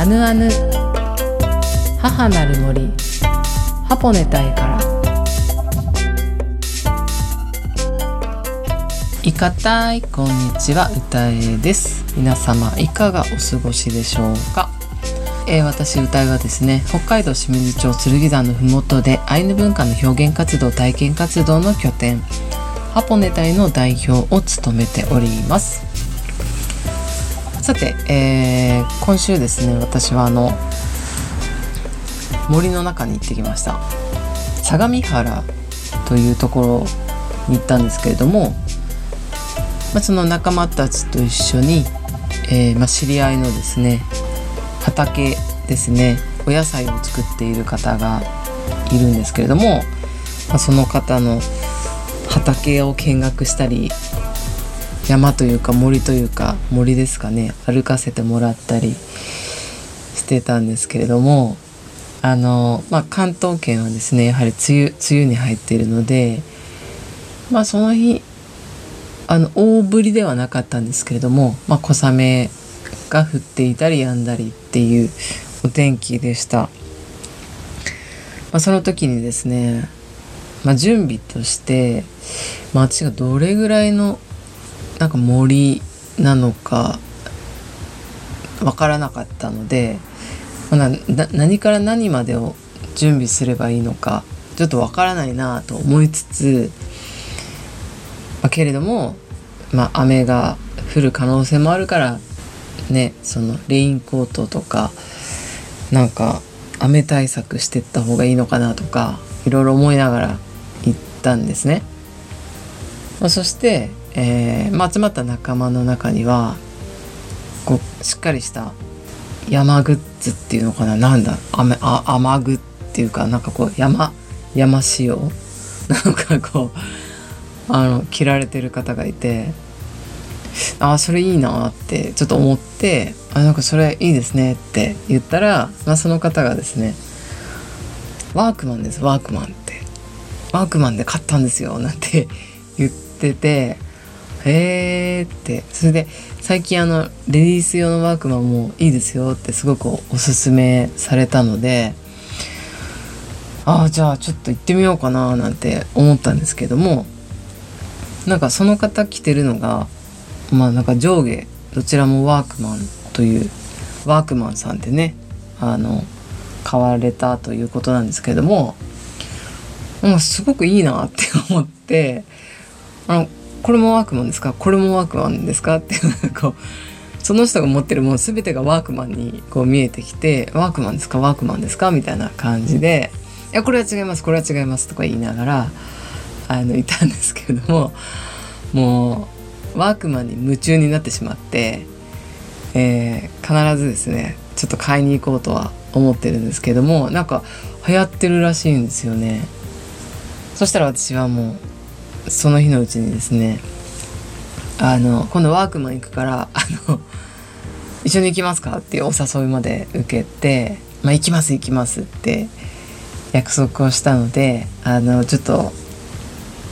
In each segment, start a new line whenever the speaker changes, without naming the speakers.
アヌアヌ。母なる森。ハポネタイから。いかたいこんにちは。歌えです。皆様いかがお過ごしでしょうか、えー、私歌えはですね北海道清水町剣山のふもとでアイヌ文化の表現活動体験活動の拠点ハポネタイの代表を務めております。さて、えー、今週ですね私はあの森の中に行ってきました。相模原というところに行ったんですけれども、まあ、その仲間たちと一緒に、えー、まあ、知り合いのですね畑ですねお野菜を作っている方がいるんですけれども、まあ、その方の畑を見学したり山というか森というか森ですかね歩かせてもらったりしてたんですけれどもあの、まあ、関東圏はですねやはり梅雨梅雨に入っているのでまあその日あの大降りではなかったんですけれども、まあ、小雨が降っていたり止んだりっていうお天気でした。まあ、その時にですね、まあ、準備として、まあ、私がどれぐらいのなんか森なのかわからなかったので、まあ、何から何までを準備すればいいのかちょっとわからないなと思いつつ、まあ、けれども、まあ、雨が降る可能性もあるからねそのレインコートとかなんか雨対策してった方がいいのかなとかいろいろ思いながら行ったんですね。まあ、そしてえーまあ、集まった仲間の中にはこうしっかりした山グッズっていうのかな。なんだ雨あ雨具っていうかなんかこう山山仕様？なんかこう あの着られてる方がいてああそれいいなってちょっと思ってあなんかそれいいですねって言ったら、まあ、その方がですねワークマンですワークマンって。ワークマンで買ったんですよなんて言っててへーって。それで最近あのレディース用のワークマンもいいですよってすごくおすすめされたのでああじゃあちょっと行ってみようかななんて思ったんですけどもなんかその方着てるのがまあなんか上下どちらもワークマンというワークマンさんでねあの買われたということなんですけどももうすごくいいなって思ってあのこれもワークマンですか？これもワークマンですか？って こうその人が持ってるもの全てがワークマンにこう見えてきてワークマンですか？ワークマンですか？みたいな感じで「いやこれは違いますこれは違います」とか言いながらあのいたんですけれどももうワークマンに夢中になってしまって、えー、必ずですねちょっと買いに行こうとは思ってるんですけどもなんか流行ってるらしいんですよね。そしたら私はもうその日のうちにですねあの今度ワークマン行くから あの一緒に行きますか？っていうお誘いまで受けて「まあ、行きます行きます」って約束をしたのであのちょっと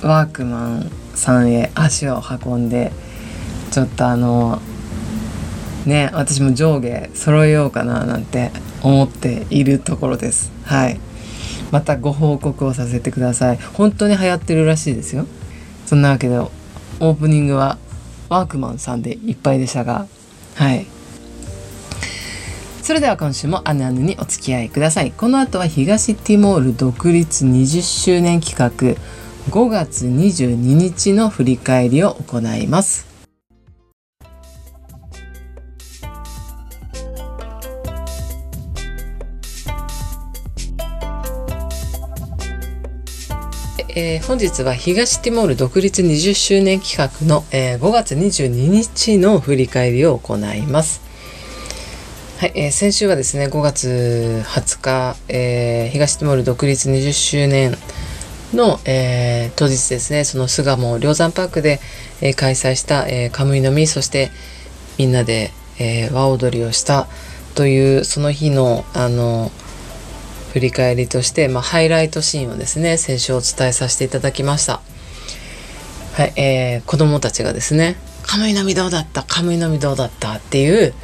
ワークマンさんへ足を運んでちょっとあのね私も上下揃えようかななんて思っているところです。はい。またご報告をさせてください。本当に流行ってるらしいですよ。そんなわけでオープニングはワークマンさんでいっぱいでしたがはい。それでは今週もアヌアヌにお付き合いください。この後は東ティモール独立20周年企画5月22日の振り返りを行います。えー、本日は東ティモール独立20周年企画の、えー、5月22日の振り返りを行います。はい、えー、先週はですね、5月20日、え、東ティモール独立20周年の、え、当日ですね、その巣鴨梁山パークで、え、開催した、え、カムイの実、そしてみんなで、え、和踊りをしたというその日の、あの、振り返りとして、まあ、ハイライトシーンをですね先週お伝えさせていただきました。はい、えー、子供たちがですね「カムイの実どうだったカムイの実どうだった」っていう、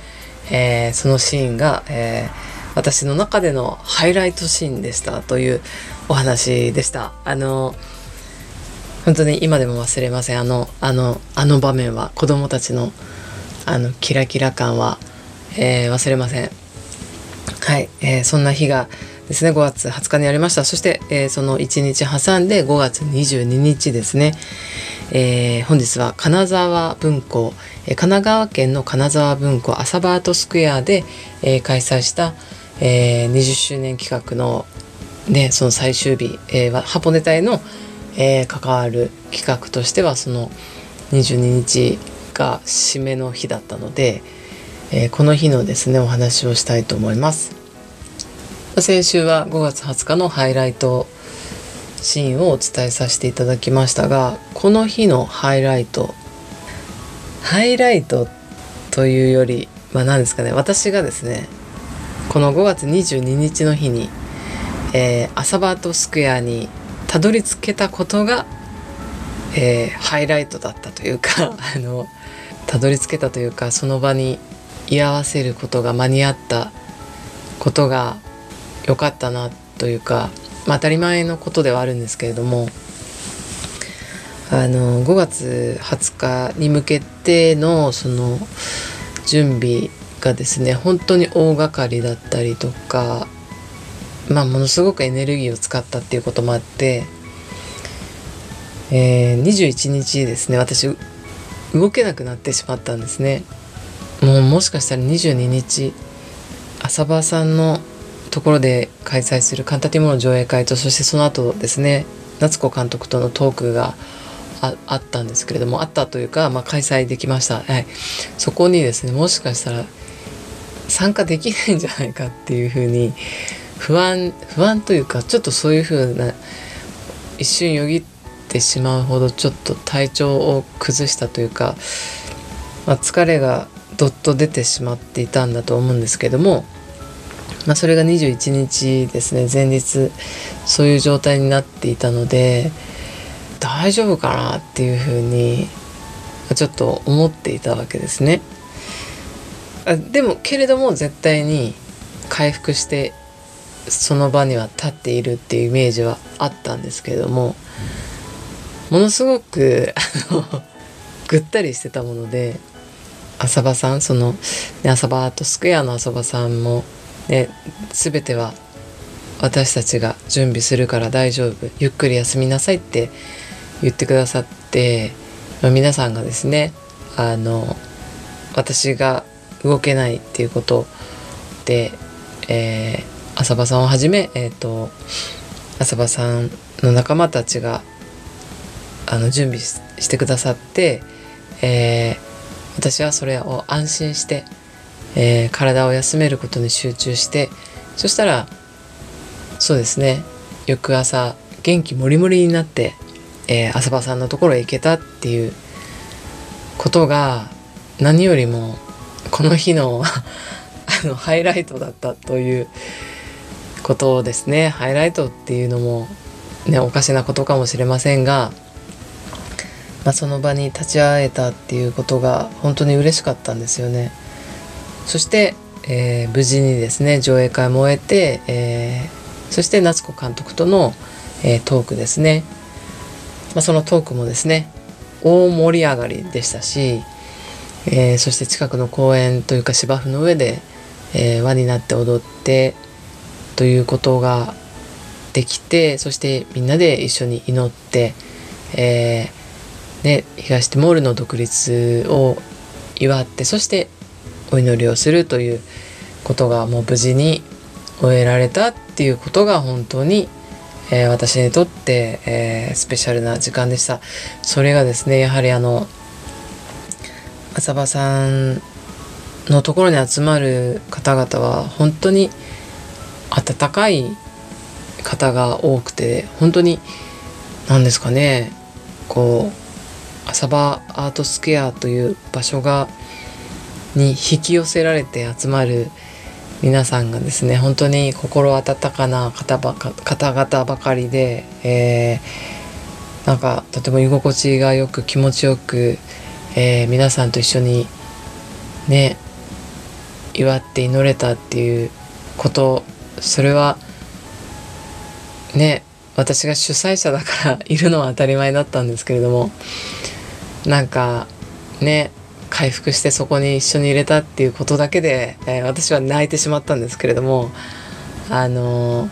えー、そのシーンが、えー、私の中でのハイライトシーンでしたというお話でした。あの本当に今でも忘れません。あのあのあの場面は子供たちのあのキラキラ感は、えー、忘れません。はい、えー、そんな日がですね。5月20日にありました。そして、えー、その1日挟んで5月22日ですね、えー、本日は金沢文庫、えー、神奈川県の金沢文庫アサバートスクエアで、えー、開催した、えー、20周年企画のねその最終日、えー、ハポネタへの、えー、関わる企画としてはその22日が締めの日だったので、えー、この日のですねお話をしたいと思います。先週は5月20日のハイライトシーンをお伝えさせていただきましたがこの日のハイライトハイライトというよりまあ何ですかね私がですねこの5月22日の日に、えー、アサバートスクエアにたどり着けたことが、えー、ハイライトだったというかあのたどり着けたというかその場に居合わせることが間に合ったことが良かったなというかまあ、当たり前のことではあるんですけれどもあの5月20日に向けてのその準備がですね本当に大掛かりだったりとか、まあ、ものすごくエネルギーを使ったっていうこともあって、えー、21日ですね私動けなくなってしまったんですね。もうもしかしたら22日浅場さんのところで開催するカンタティモの上映会とそしてその後ですね夏子監督とのトークがあったんですけれどもあったというか、まあ、開催できました、はい、そこにですねもしかしたら参加できないんじゃないかっていうふうに不安不安というかちょっとそういうふうな一瞬よぎってしまうほどちょっと体調を崩したというか、まあ、疲れがどっと出てしまっていたんだと思うんですけどもまあ、それが21日ですね前日そういう状態になっていたので大丈夫かなっていうふうにちょっと思っていたわけですね。あでもけれども絶対に回復してその場には立っているっていうイメージはあったんですけれどもものすごくあのぐったりしてたもので浅場さんその、ね、浅場アートスクエアの浅場さんもで全ては私たちが準備するから大丈夫。ゆっくり休みなさいって言ってくださって、皆さんがですねあの私が動けないっていうことで、えー、浅場さんをはじめ、えーと、浅場さんの仲間たちがあの準備してくださって、えー、私はそれを安心してえー、体を休めることに集中してそしたらそうですね翌朝元気もりもりになって、えー、浅場さんのところへ行けたっていうことが何よりもこの日の あのハイライトだったということですねハイライトっていうのもねおかしなことかもしれませんが、まあ、その場に立ち会えたっていうことが本当に嬉しかったんですよね。そして、えー、無事にですね上映会も終えて、えー、そして夏子監督との、えー、トークですね、まあ、そのトークもですね大盛り上がりでしたし、え、そして近くの公園というか芝生の上で、え、輪になって踊ってということができてそしてみんなで一緒に祈って、えーね、東ティモールの独立を祝ってそしてお祈りをするということがもう無事に終えられたっていうことが本当に、えー、私にとって、えー、スペシャルな時間でした。それがですねやはりあの浅場さんのところに集まる方々は本当に温かい方が多くて本当に何ですかねこう浅場アートスクエアという場所がに引き寄せられて集まる皆さんがですね本当に心温かな方ばか方々ばかりで、えー、なんかとても居心地がよく気持ちよく、えー、皆さんと一緒にね祝って祈れたっていうことそれはね私が主催者だからいるのは当たり前だったんですけれどもなんかね回復してそこに一緒に入れたっていうことだけで、えー、私は泣いてしまったんですけれどもあのー、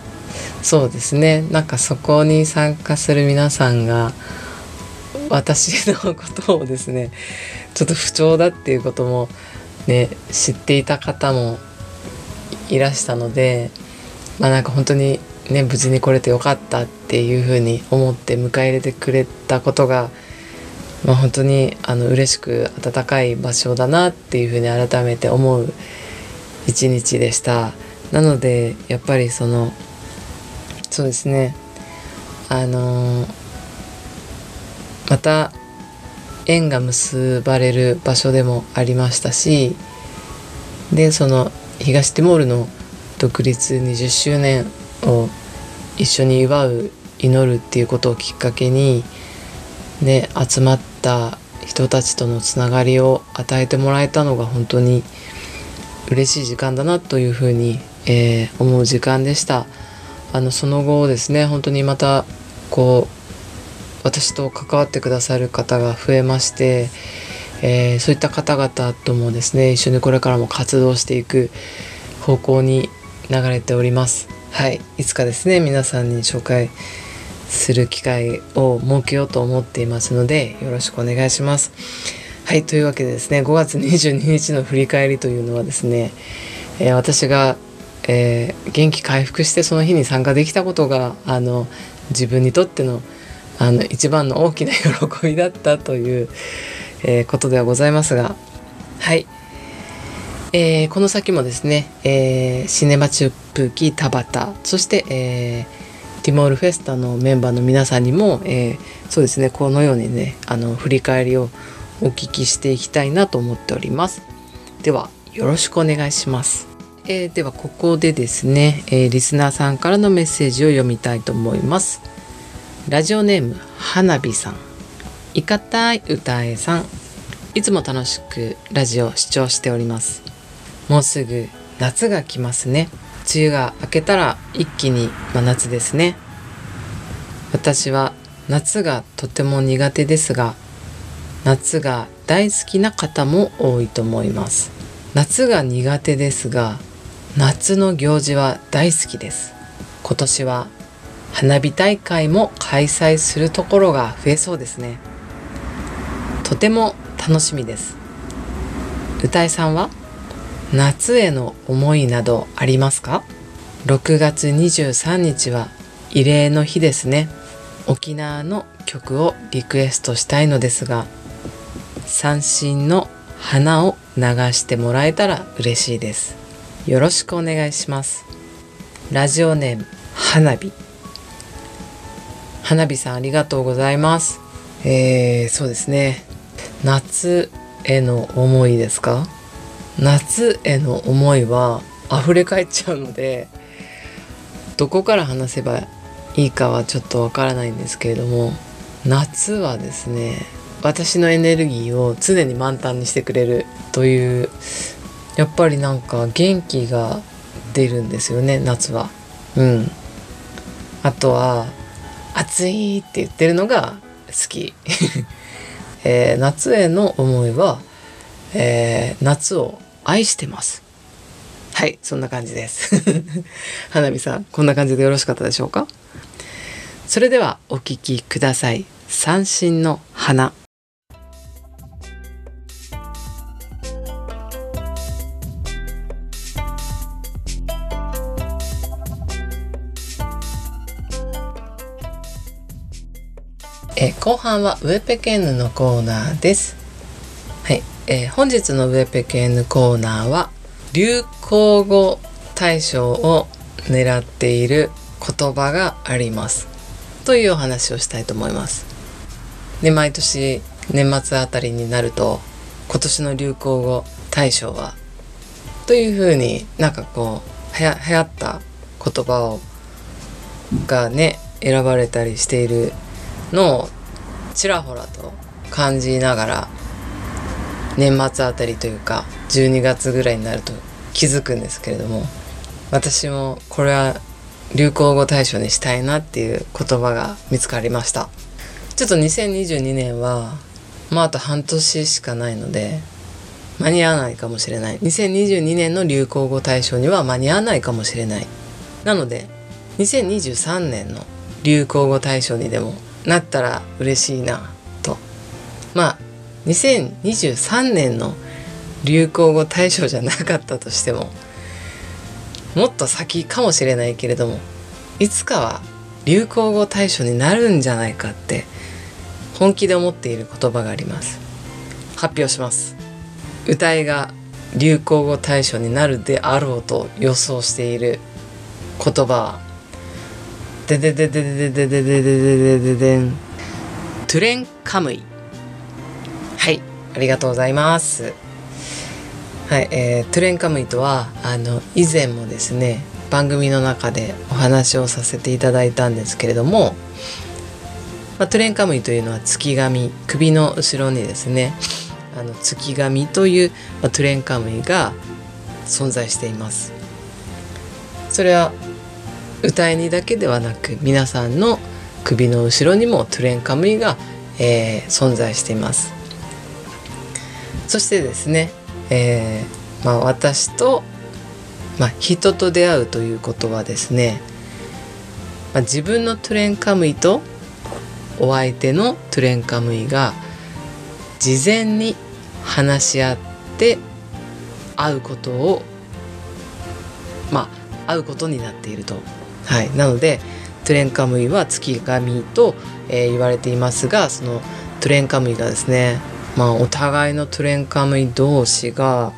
そうですね。なんかそこに参加する皆さんが私のことをですねちょっと不調だっていうこともね知っていた方もいらしたのでまあなんか本当にね無事に来れてよかったっていうふうに思って迎え入れてくれたことが、まあ、本当にあの嬉しく温かい場所だなっていうふうに改めて思う一日でした。なのでやっぱりそのそうですねあのまた縁が結ばれる場所でもありましたしでその東ティモールの独立20周年を一緒に祝う祈るっていうことをきっかけにね集まってった人たちとのつながりを与えてもらえたのが本当に嬉しい時間だなというふうに、えー、思う時間でした。あのその後ですね本当にまたこう私と関わってくださる方が増えまして、えー、そういった方々ともですね一緒にこれからも活動していく方向に流れております。はい、いつかですね皆さんに紹介する機会を設けようと思っていますのでよろしくお願いします。はい、というわけでですね5月22日の振り返りというのはですね、えー、私が、えー、元気回復してその日に参加できたことがあの自分にとってのあの一番の大きな喜びだったという、えー、ことではございますがはい、えー、この先もですね、えー、シネマチュップキ田畑そして、えー、ティモールフェスタのメンバーの皆さんにも、えー、そうですねこのようにねあの振り返りをお聞きしていきたいなと思っております。ではよろしくお願いします。えー、ではここでですね、えー、リスナーさんからのメッセージを読みたいと思います。ラジオネーム花火さん。いかたい歌えさん。いつも楽しくラジオ視聴しております。もうすぐ夏が来ますね。梅雨が明けたら一気に真夏ですね。私は夏がとても苦手ですが夏が大好きな方も多いと思います。夏が苦手ですが夏の行事は大好きです。今年は花火大会も開催するところが増えそうですね。とても楽しみです。歌いさんは？夏への思いなどありますか？6月23日は慰霊の日ですね。沖縄の曲をリクエストしたいのですが三振の花を流してもらえたら嬉しいです。よろしくお願いします。ラジオネーム花火。花火さんありがとうございます。えー、そうですね。夏への思いですか？夏への思いは溢れ返っちゃうので、どこから話せばいいかはちょっとわからないんですけれども、夏はですね、私のエネルギーを常に満タンにしてくれるという、やっぱりなんか元気が出るんですよね、夏は。うん。あとは、暑いって言ってるのが好き、えー、夏への思いは、えー、夏を愛してます。はいそんな感じです。花火さんこんな感じでよろしかったでしょうか？それではお聴きください。三振の花。え後半はウエペケンヌのコーナーです。えー、本日のウエペケンヌコーナーは流行語大賞を狙っている言葉がありますというお話をしたいと思います。で毎年年末あたりになると今年の流行語大賞はというふうになんかこうはや流行った言葉をがね選ばれたりしているのをちらほらと感じながら年末あたりというか12月ぐらいになると気づくんですけれども私もこれは流行語大賞にしたいなっていう言葉が見つかりました。ちょっと2022年はまああと半年しかないので間に合わないかもしれない。2022年の流行語大賞には間に合わないかもしれない。なので2023年の流行語大賞にでもなったら嬉しいなと。まあ2023年の流行語大賞じゃなかったとしてももっと先かもしれないけれどもいつかは流行語大賞になるんじゃないかって本気で思っている言葉があります。発表します。歌いが流行語大賞になるであろうと予想している言葉はででででででででででででんトゥレンカムイありがとうございます。はい、えー、トゥレンカムイとはあの以前もですね番組の中でお話をさせていただいたんですけれども、まあ、トゥレンカムイというのは憑き神、首の後ろにですねあの月神という、まあ、トゥレンカムイが存在しています。それは歌いにだけではなく皆さんの首の後ろにもトゥレンカムイが、えー、存在しています。そしてですね、えー、まあ、私と、まあ、人と出会うということはですね、まあ、自分のトゥレンカムイとお相手のトゥレンカムイが事前に話し合って会うことをまあ会うことになっていると。はい、なのでトゥレンカムイは月神と、えー、言われていますがそのトゥレンカムイがですね、まあ、お互いのトレンカムイ同士が、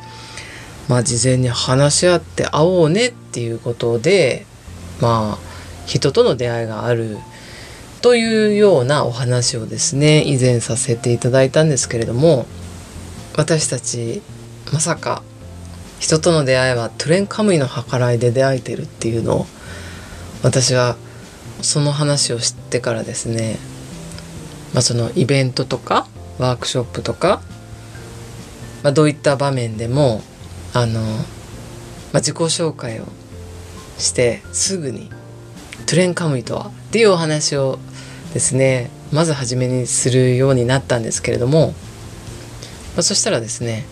まあ、事前に話し合って会おうねっていうことでまあ人との出会いがあるというようなお話をですね以前させていただいたんですけれども私たちまさか人との出会いはトレンカムイの計らいで出会えてるっていうのを私はその話を知ってからですね、まあ、そのイベントとかワークショップとか、まあ、どういった場面でもあの、まあ、自己紹介をしてすぐに「トゥレンカムイとは?」っていうお話をですねまず初めにするようになったんですけれども、まあ、そしたらですね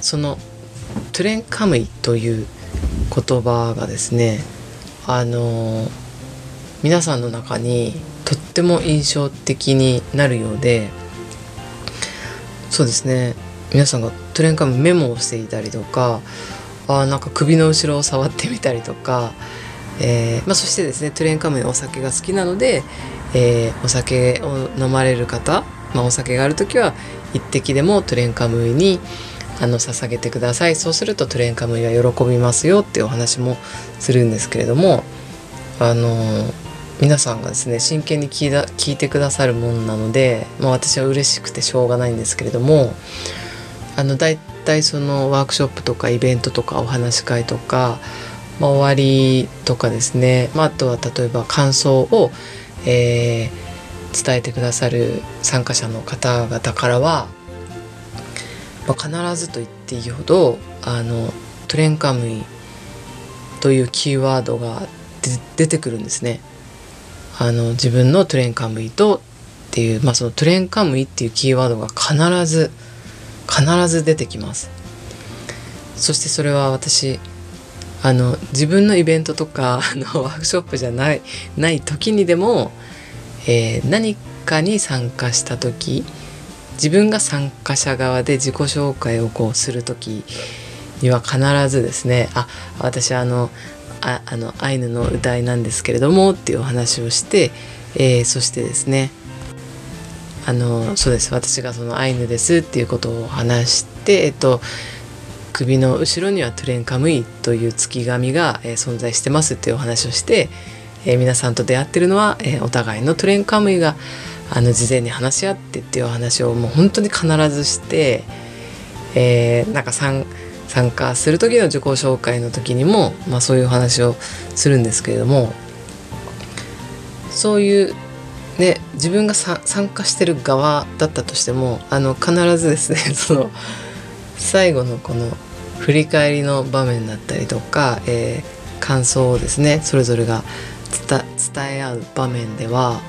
その「トゥレンカムイ」という言葉がですねあの皆さんの中にとっても印象的になるようでそうですね。皆さんがトレンカムメモをしていたりとかあなんか首の後ろを触ってみたりとか、えーまあ、そしてですねトレンカムのお酒が好きなので、えー、お酒を飲まれる方、まあ、お酒がある時は一滴でもトレンカムイにあの捧げてください。そうするとトレンカムイは喜びますよっていうお話もするんですけれどもあの皆さんがですね真剣に聞いた聞いてくださるもんなので、まあ、私は嬉しくてしょうがないんですけれどもあのだいたいそのワークショップとかイベントとかお話し会とか、まあ、終わりとかですね、まあ、あとは例えば感想を、えー、伝えてくださる参加者の方々からはまあ、必ずと言っていいほどあのトレンカムイというキーワードが出てくるんですね。あの自分のトレンカムイとっていう、まあ、そのトレンカムイっていうキーワードが必ず必ず出てきます。そしてそれは私あの自分のイベントとか のワークショップじゃないない時にでも、えー、何かに参加した時自分が参加者側で自己紹介をこうする時には必ずですね「あ私あのああのアイヌの歌いなんですけれども」っていうお話をして、えー、そしてですねあのそうです。私がそのアイヌですっていうことを話してえっと首の後ろにはトゥレンカムイという月神が、えー、存在してますっていうお話をして、えー、皆さんと出会ってるのは、えー、お互いのトゥレンカムイがあの事前に話し合ってっていう話をもう本当に必ずして、えー、なんか参加する時の自己紹介の時にも、まあ、そういう話をするんですけれどもそういうね自分が参加してる側だったとしてもあの必ずですね その最後のこの振り返りの場面だったりとか、えー、感想をですねそれぞれが伝え合う場面では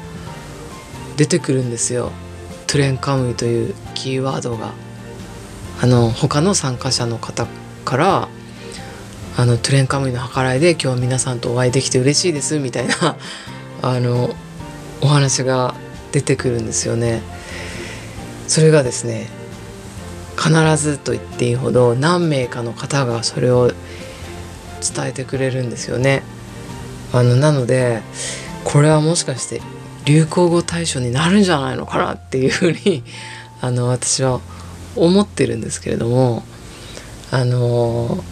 出てくるんですよ。トレンカムイというキーワードが。あの他の参加者の方からあのトゥレンカムイの計らいで今日は皆さんとお会いできて嬉しいですみたいな あのお話が出てくるんですよね。それがですね必ずと言っていいほど何名かの方がそれを伝えてくれるんですよね。あのなのでこれはもしかして流行語大賞になるんじゃないのかなっていうふうに あの私は思ってるんですけれどもあの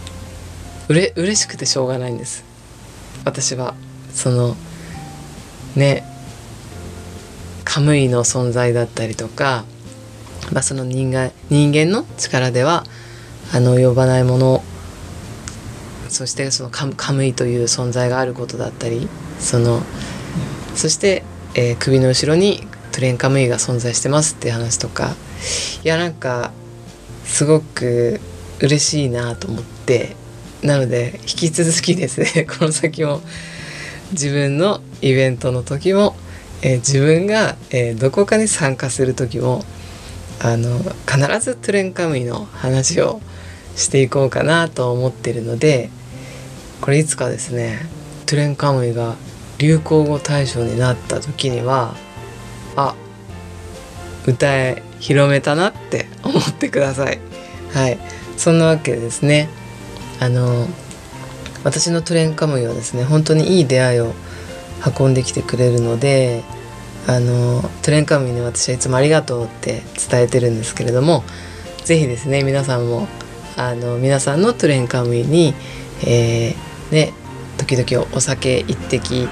うれ嬉しくてしょうがないんです。私は。そのねカムイの存在だったりとか、まあ、その人間人間の力ではあの呼ばないものそしてそのカカムイという存在があることだったりそのそして、えー、首の後ろにトレンカムイが存在してますっていう話とかいやなんかすごく嬉しいなと思ってなので引き続きですね この先も自分のイベントの時も、えー、自分が、えー、どこかに参加する時もあの必ずトレンカムイの話をしていこうかなと思ってるのでこれいつかですねトレンカムイが流行語大賞になった時にはあ歌え広めたなって思ってください。はい。そんなわけですね。あの私のトレンカムイはですね本当にいい出会いを運んできてくれるのであのトレンカムイに私はいつもありがとうって伝えてるんですけれども是非ですね皆さんもあの皆さんのトレンカムイに、えー、ね時々お酒一滴、ね、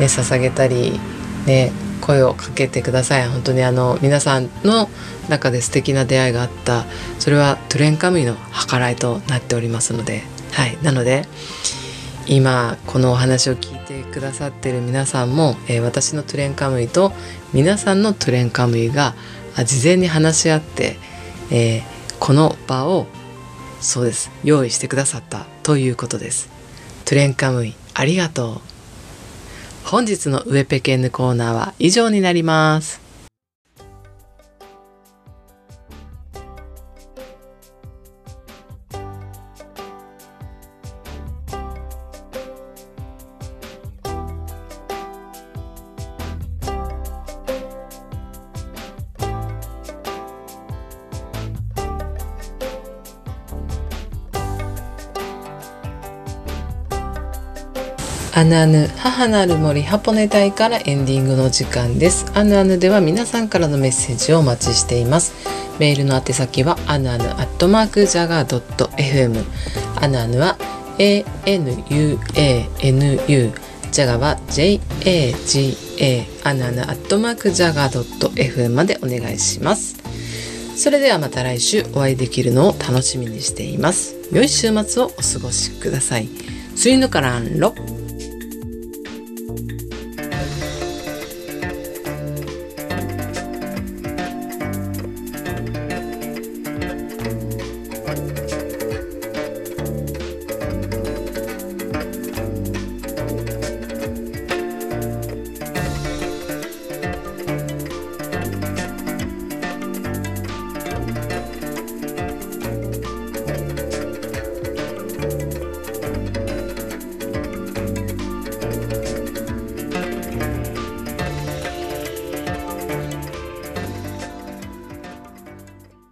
捧げたりね声をかけてください。本当にあの皆さんの中で素敵な出会いがあった。それはトゥレンカムイの計らいとなっておりますので。はい。なので今このお話を聞いてくださってる皆さんも、えー、私のトゥレンカムイと皆さんのトゥレンカムイが事前に話し合って、えー、この場をそうです用意してくださったということです。トゥレンカムイありがとう。本日のウエペケンヌコーナーは以上になります。アヌアヌ母なる森ハポネ隊からエンディングの時間です。アヌアヌでは皆さんからのメッセージをお待ちしています。メールの宛先はアヌアヌアットマークジャガー .fm アヌアヌは ANUANU ジャガは JAGA アヌアヌアットマークジャガー .fm までお願いします。それではまた来週お会いできるのを楽しみにしています。良い週末をお過ごしください。スイヌカランロ